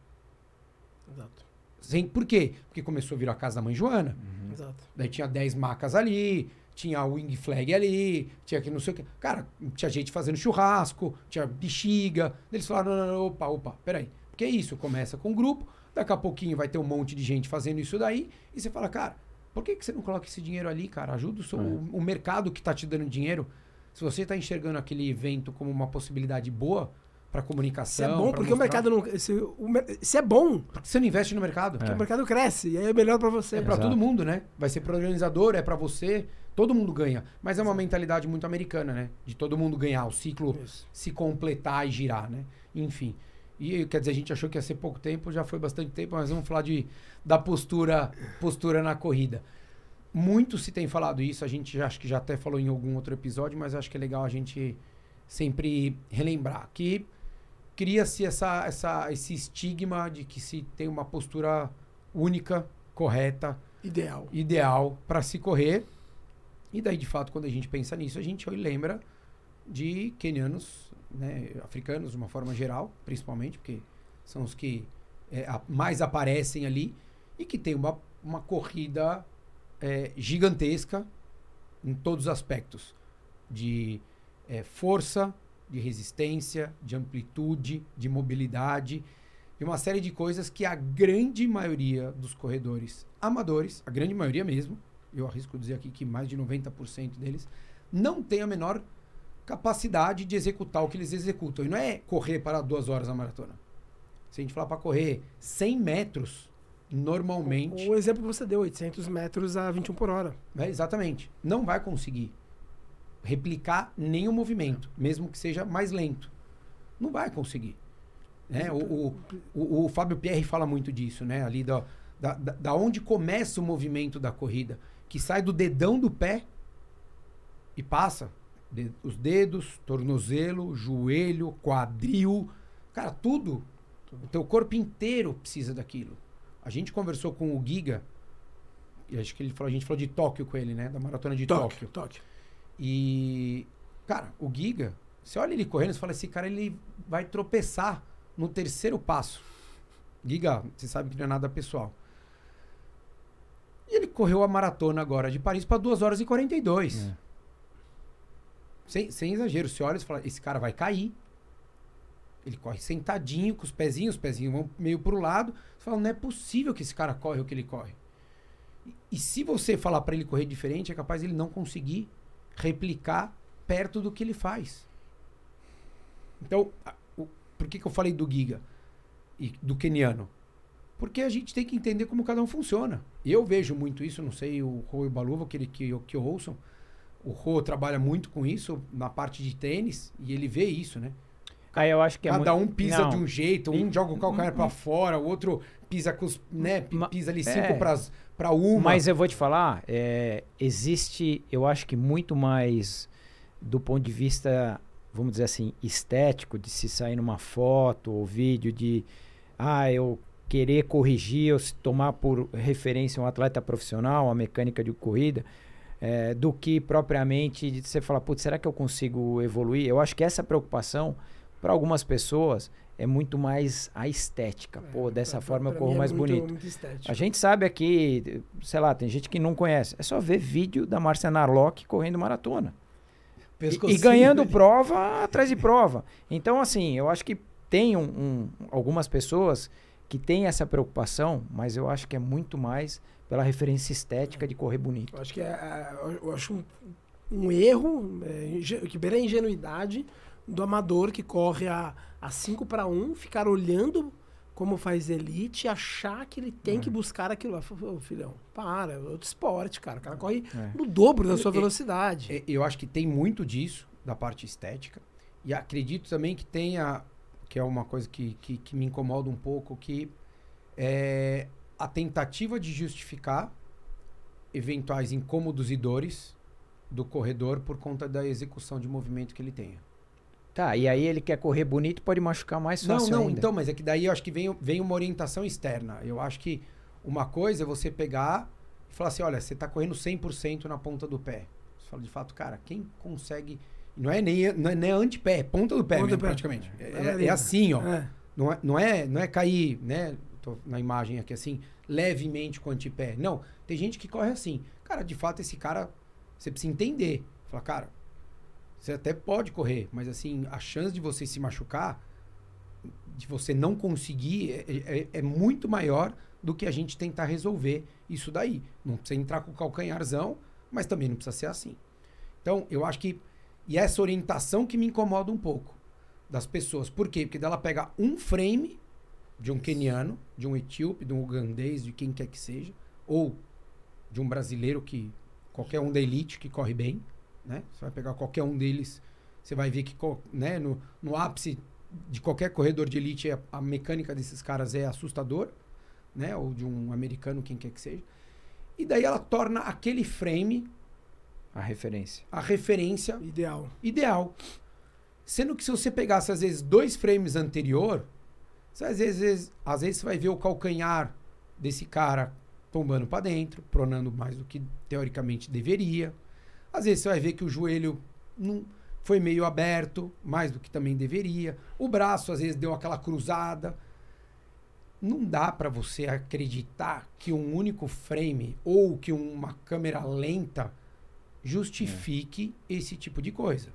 Exato. Sem, por quê? Porque começou a virar a casa da mãe Joana. Uhum. Exato. Daí tinha 10 macas ali, tinha o wing flag ali, tinha que não sei o que. Cara, tinha gente fazendo churrasco, tinha bexiga. Eles falaram: não, não, não, opa, opa, peraí. Porque é isso, começa com um grupo, daqui a pouquinho vai ter um monte de gente fazendo isso daí, e você fala, cara, por que, que você não coloca esse dinheiro ali, cara? Ajuda o, seu, é. o, o mercado que está te dando dinheiro. Se você está enxergando aquele evento como uma possibilidade boa para comunicação. Isso é bom, porque mostrar... o mercado não. Se, o, se é bom. Porque você não investe no mercado. Porque é. o mercado cresce. E aí é melhor para você. É para todo mundo, né? Vai ser para o organizador, é para você. Todo mundo ganha. Mas é uma mentalidade muito americana, né? De todo mundo ganhar, o ciclo Isso. se completar e girar, né? Enfim. E quer dizer, a gente achou que ia ser pouco tempo, já foi bastante tempo, mas vamos falar de, da postura, postura na corrida. Muito se tem falado isso, a gente acho que já até falou em algum outro episódio, mas acho que é legal a gente sempre relembrar que cria-se essa, essa, esse estigma de que se tem uma postura única, correta, ideal, ideal para se correr. E daí, de fato, quando a gente pensa nisso, a gente lembra de kenianos né, africanos de uma forma geral, principalmente, porque são os que é, a, mais aparecem ali, e que tem uma, uma corrida é, gigantesca em todos os aspectos de é, força, de resistência, de amplitude, de mobilidade, e uma série de coisas que a grande maioria dos corredores amadores, a grande maioria mesmo, eu arrisco dizer aqui que mais de 90% deles, não tem a menor capacidade de executar o que eles executam. E não é correr para duas horas a maratona. Se a gente falar para correr 100 metros, normalmente. O, o, exemplo que você deu, 800 metros a 21 por hora. É, exatamente. Não vai conseguir replicar nenhum movimento, mesmo que seja mais lento. Não vai conseguir. Né? O, o, o, o Fábio Pierre fala muito disso, né? Ali da, da, da onde começa o movimento da corrida, que sai do dedão do pé e passa de, os dedos, tornozelo, joelho, quadril, cara, tudo. O teu corpo inteiro precisa daquilo. A gente conversou com o Giga, e acho que ele falou, a gente falou de Tóquio com ele, né? Da maratona de Tóquio. Tóquio. Tóquio. E, cara, o Giga, você olha ele correndo, você fala, esse cara ele vai tropeçar no terceiro passo. Giga, você sabe que não é nada pessoal. E ele correu a maratona agora de Paris para 2 horas e 42. É. sem, sem exagero, você olha e fala, esse cara vai cair. Ele corre sentadinho, com os pezinhos, os pezinhos vão meio pro lado. Você fala, não é possível que esse cara corre o que ele corre. E, e se você falar para ele correr diferente, é capaz ele não conseguir replicar perto do que ele faz. Então, a, o, por que, que eu falei do Giga e do keniano? Porque a gente tem que entender como cada um funciona. Eu vejo muito isso, não sei o o Baluva, que, que, que ouçam. O Rô trabalha muito com isso na parte de tênis e ele vê isso, né? Aí eu acho que é Cada é muito... um pisa não. de um jeito, um joga o calcanhar para fora, o outro pisa com os, né, pisa ali cinco é, para uma. Mas eu vou te falar, é, existe, eu acho que muito mais do ponto de vista, vamos dizer assim, estético, de se sair numa foto ou vídeo de ah, eu querer corrigir ou se tomar por referência um atleta profissional, a mecânica de corrida, é, do que propriamente de você falar, putz, será que eu consigo evoluir? Eu acho que essa preocupação, para algumas pessoas, é muito mais a estética. É, Pô, dessa pra, forma pra eu corro é mais muito, bonito. Muito a gente sabe aqui, sei lá, tem gente que não conhece. É só ver vídeo da Marcia Narlock correndo maratona. E, e, ganhando prova atrás de prova. Então, assim, eu acho que tem um, um, algumas pessoas que têm essa preocupação, mas eu acho que é muito mais pela referência estética de correr bonito. Eu acho que é, é eu acho um, um erro, é, que beira a ingenuidade do amador que corre a 5 para 1, ficar olhando como faz elite e achar que ele tem é. que buscar aquilo lá. Ô, filhão, para, é outro esporte, cara. O cara corre é. no dobro da sua velocidade. Eu acho que tem muito disso, da parte estética. E acredito também que tenha, que é uma coisa que, que, que me incomoda um pouco, que é a tentativa de justificar eventuais incômodos e dores do corredor por conta da execução de movimento que ele tenha. Tá, e aí ele quer correr bonito, pode machucar mais fácil Não, não, ainda. então, mas é que daí eu acho que vem, vem uma orientação externa. Eu acho que uma coisa é você pegar e falar assim, olha, você está correndo 100% na ponta do pé. Você fala de fato, cara, quem consegue... Não é nem, não é nem antepé, é ponta do pé, ponta mesmo, pé. praticamente. É, é, é, assim, ó. É. Não, é, não, é, não é cair, né? Tô na imagem aqui assim, levemente com o antepé. Não, tem gente que corre assim. Cara, de fato, esse cara, você precisa entender. Fala, cara, você até pode correr, mas assim, a chance de você se machucar, de você não conseguir, é, é, é, é muito maior do que a gente tentar resolver isso daí. Não precisa entrar com o calcanharzão, mas também não precisa ser assim. Então, eu acho que. E essa orientação que me incomoda um pouco das pessoas. Por quê? Porque dela pega um frame de um queniano, de um etíope, de um ugandês, de quem quer que seja, ou de um brasileiro que. qualquer um da elite que corre bem né? Você vai pegar qualquer um deles, você vai ver que né, no, no ápice de qualquer corredor de elite, a, mecânica desses caras é assustador, né? Ou de um americano, quem quer que seja. E daí ela torna aquele frame a referência. A referência ideal. Ideal. Sendo que se você pegasse às vezes dois frames anterior, você, às vezes, às vezes você vai ver o calcanhar desse cara tombando para dentro, pronando mais do que teoricamente deveria. Às vezes você vai ver que o joelho não foi meio aberto, mais do que também deveria. O braço às vezes deu aquela cruzada. Não dá para você acreditar que um único frame ou que uma câmera lenta justifique é. esse tipo de coisa.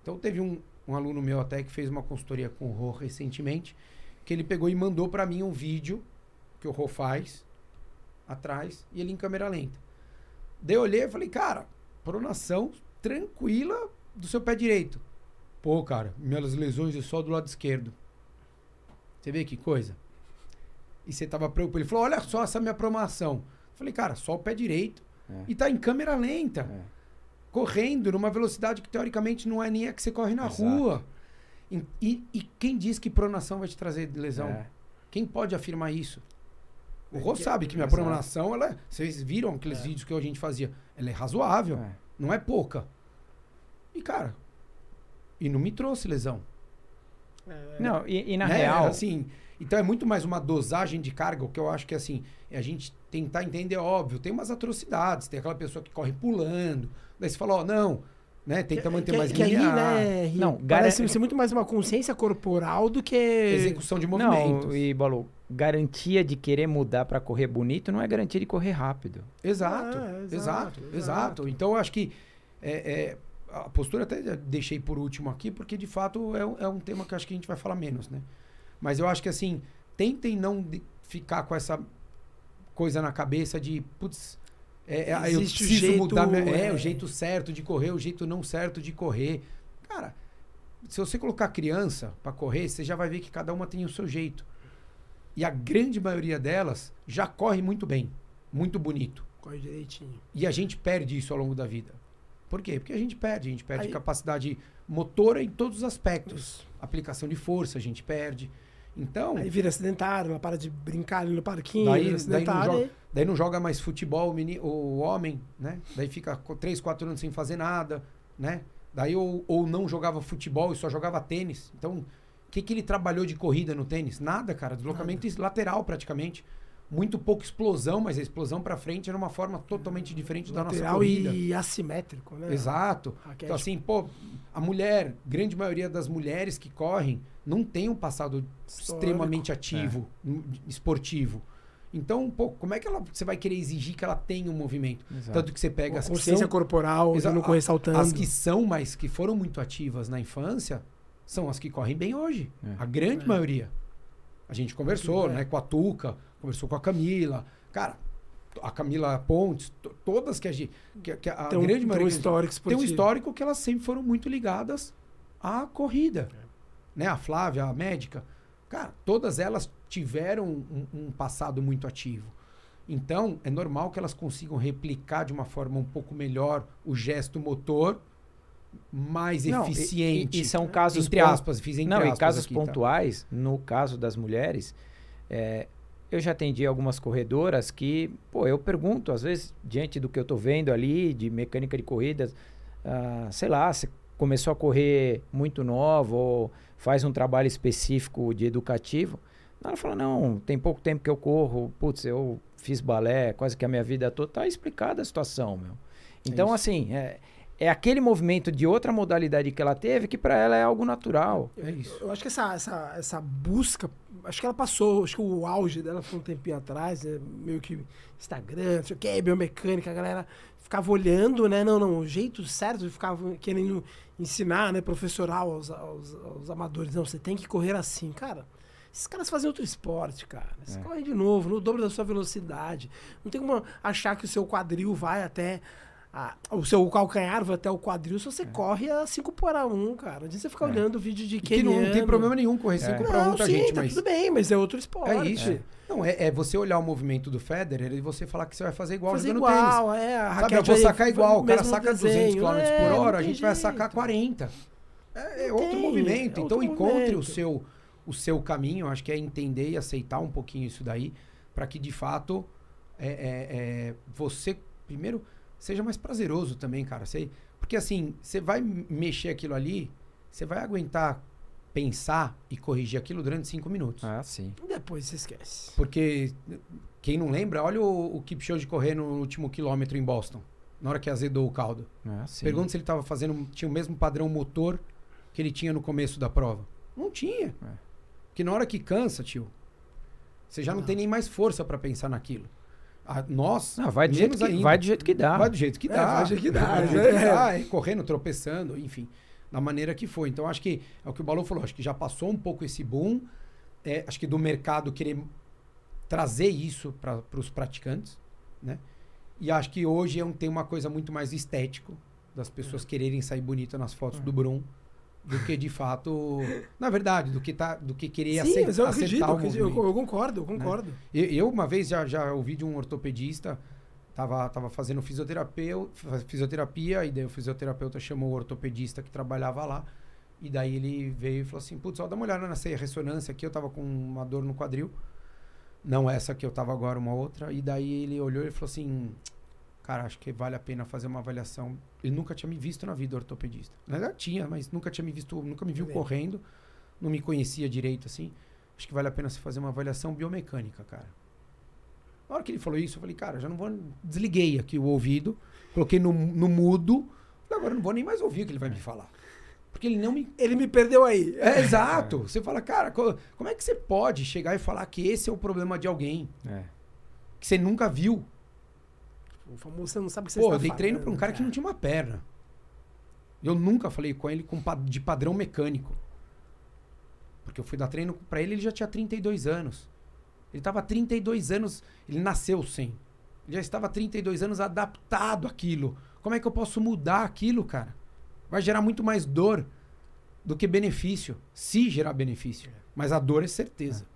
Então teve um, um aluno meu até que fez uma consultoria com o Rô recentemente, que ele pegou e mandou para mim um vídeo que o Rô faz atrás e ele em câmera lenta. Daí eu olhei e falei, cara, pronação tranquila do seu pé direito. Pô, cara, minhas lesões é só do lado esquerdo. Você vê que coisa? E você tava preocupado. Ele falou: olha só essa minha pronação. Falei, cara, só o pé direito. É. E tá em câmera lenta. É. Correndo numa velocidade que teoricamente não é nem a que você corre na Exato. rua. E, e, e, quem diz que pronação vai te trazer lesão? É. Quem pode afirmar isso? O Rô sabe que minha Exato. pronação, ela, é, vocês viram aqueles é. vídeos que a gente fazia, ela é razoável, é. não é pouca. E cara, e não me trouxe lesão. É. Não, e, e na né? real, assim, então é muito mais uma dosagem de carga, o que eu acho que assim, é a gente tentar entender, óbvio, tem umas atrocidades, tem aquela pessoa que corre pulando, daí você fala, ó, oh, não, né? Tenta manter que, mais que linear. Aí, né, não, parece ser muito mais uma consciência corporal do que execução de movimentos. Não, e Balu, garantia de querer mudar para correr bonito não é garantia de correr rápido. Exato, ah, exato, exato, exato, Então eu acho que é, é, a postura até deixei por último aqui, porque de fato é, é um tema que eu acho que a gente vai falar menos, né? Mas eu acho que assim, tentem não ficar com essa coisa na cabeça de, putz, é, é, eu preciso jeito, mudar minha, é, é, o jeito certo de correr, o jeito não certo de correr. Cara, se você colocar criança para correr, você já vai ver que cada uma tem o seu jeito. E a grande maioria delas já corre muito bem, muito bonito. Corre direitinho. E a gente perde isso ao longo da vida. Por quê? Porque a gente perde, a gente perde Aí... capacidade motora em todos os aspectos. Isso. Aplicação de força a gente perde. Então. Aí vira sedentário, ela para de brincar ali no parquinho. Daí, daí, não, joga, daí não joga mais futebol o, menino, o homem, né? Daí fica três, quatro anos sem fazer nada, né? Daí ou, ou não jogava futebol e só jogava tênis. Então, o que, que ele trabalhou de corrida no tênis? Nada, cara. Deslocamento nada. lateral praticamente muito pouca explosão, mas a explosão para frente era uma forma totalmente diferente Lateral da nossa corrida. e assimétrico, né? Exato. Então assim, pô, a mulher, grande maioria das mulheres que correm não tem um passado Histórico. extremamente ativo, é. esportivo. Então, pô, como é que ela, você vai querer exigir que ela tenha um movimento? Exato. Tanto que você pega as consciência são, corporal, exa, não ressaltando. As que são, mas que foram muito ativas na infância, são as que correm bem hoje. É. A grande é. maioria. A gente conversou, é. né, com a Tuca, conversou com a Camila. Cara, a Camila Pontes, todas que a gente. Que, que a tem grande um, maioria. Tem um histórico esportivo. Tem um histórico que elas sempre foram muito ligadas à corrida. É. Né? A Flávia, a médica. Cara, todas elas tiveram um, um, passado muito ativo. Então, é normal que elas consigam replicar de uma forma um pouco melhor o gesto motor mais não, eficiente. E, e, são casos entre aspas, fiz entre não, aspas em casos aqui, tá? pontuais, tá? no caso das mulheres, é, eu já atendi algumas corredoras que, pô, eu pergunto, às vezes, diante do que eu estou vendo ali, de mecânica de corridas, ah, sei lá, você começou a correr muito novo ou faz um trabalho específico de educativo. Ela fala, não, tem pouco tempo que eu corro, putz, eu fiz balé quase que a minha vida toda, tá explicada a situação, meu. Então, é assim, é, é aquele movimento de outra modalidade que ela teve que para ela é algo natural. É isso. Eu, acho que essa, essa, essa busca, acho que ela passou, acho que o auge dela foi um tempinho atrás, é meio que Instagram, não sei o que, biomecânica, a galera ficava olhando, né? Não, não, o jeito certo, ficava querendo ensinar, né, professoral aos, aos, aos amadores. Não, você tem que correr assim, cara. Esses caras fazem outro esporte, cara. Eles é. correm de novo, no dobro da sua velocidade. Não tem como achar que o seu quadril vai até a, o seu calcanhar vai até o quadril se você é. corre a 5 por 1, cara. Antes você ficar é. olhando o vídeo de que não tem problema nenhum correr 5 é. por 1, tá, sim, gente? Tá mas... tudo bem, mas é outro esporte. É isso. É. Não, é, é, você olhar o movimento do Federer e você falar que você vai fazer igual fazer jogando igual, tênis. É, a Sabe, eu vou sacar igual. O cara saca desenho, 200 km por é, hora, a gente jeito. vai sacar 40. É, é outro tem, movimento. então encontre movimento. o seu, o seu caminho. Acho que é entender e aceitar um pouquinho isso daí para que de fato é, você primeiro seja mais prazeroso também, cara. Você, porque assim, você vai mexer aquilo ali, você vai aguentar pensar e corrigir aquilo durante cinco minutos. Ah, sim. E depois você esquece. Porque quem não lembra, olha o, o Kipchoge correr no último quilômetro em Boston, na hora que azedou o caldo. Ah, sim. Pergunta se ele estava fazendo, tinha o mesmo padrão motor que ele tinha no começo da prova. Não tinha. É. Porque na hora que cansa, tio, você já não, não tem nem mais força para pensar naquilo. A, nós, não, vai, do jeito que, ainda. vai do jeito que dá. Vai do jeito que é, dá. vai do jeito que dá. Vai do jeito que dá. É, correndo, tropeçando, enfim. Da maneira que foi. Então, acho que é o que o Balu falou. Acho que já passou um pouco esse boom. É, acho que do mercado querer trazer isso para os praticantes, né? E acho que hoje é um, tem uma coisa muito mais estético das pessoas é. quererem sair bonita nas fotos é. do Brum do que de fato, na verdade, do que tá, do que querer Sim, mas eu acredito, eu, eu, eu, concordo, eu concordo. Né? Eu, eu, uma vez já, já ouvi de um ortopedista, tava, tava fazendo fisioterapia, fisioterapia, e daí o fisioterapeuta chamou o ortopedista que trabalhava lá, e daí ele veio e falou assim, putz, só dá uma olhada nessa ressonância aqui, eu tava com uma dor no quadril, não essa que eu tava agora, uma outra, e daí ele olhou e falou assim, cara, acho que vale a pena fazer uma avaliação. Ele nunca tinha me visto na vida ortopedista. Na verdade, tinha, mas nunca tinha me visto, nunca me viu correndo, não me conhecia direito assim. Acho que vale a pena se fazer uma avaliação biomecânica, cara. Na hora que ele falou isso, eu falei, cara, já não vou. Desliguei aqui o ouvido, coloquei no, no mudo. Falei, agora não vou nem mais ouvir o que ele vai me falar. Porque ele não me. Ele me perdeu aí. É, exato. Você fala, cara, como é que você pode chegar e falar que esse é o problema de alguém? É. Que você nunca viu? O famoso, você não sabe o que você Pô, eu dei treino pra um cara, cara, que não tinha uma perna. Eu nunca falei com ele com, de padrão mecânico. Porque eu fui dar treino para ele, ele já tinha 32 anos. Ele estava 32 anos, ele nasceu sem. Ele já estava 32 anos adaptado àquilo. Como é que eu posso mudar aquilo, cara? Vai gerar muito mais dor do que benefício, se gerar benefício. Mas a dor é certeza.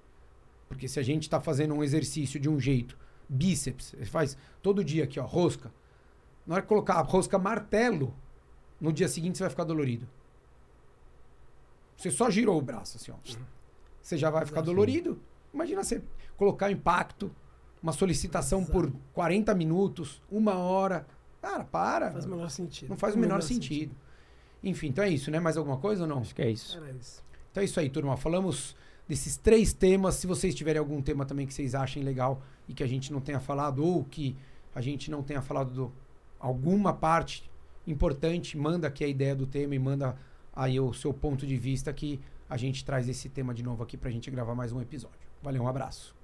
Porque se a gente está fazendo um exercício de um jeito, bíceps, faz todo dia aqui, ó, rosca. Na hora que colocar a rosca martelo, no dia seguinte você vai ficar dolorido. Você só girou o braço, assim, ó. Você já vai ficar dolorido. Imagina você colocar impacto, uma solicitação Exato. por 40 minutos, uma hora. Cara, para. Não faz o menor sentido. Não faz o menor, menor sentido. sentido. Enfim, então é isso, né? Mais alguma coisa ou não? Acho que é isso. isso. Então é isso aí, turma. Falamos desses três temas. Se vocês tiverem algum tema também que vocês achem legal e que a gente não tenha falado, ou que a gente não tenha falado do, alguma parte importante, manda aqui a ideia do tema e manda aí o seu ponto de vista que a gente traz esse tema de novo aqui pra gente gravar mais um episódio. Valeu, um abraço.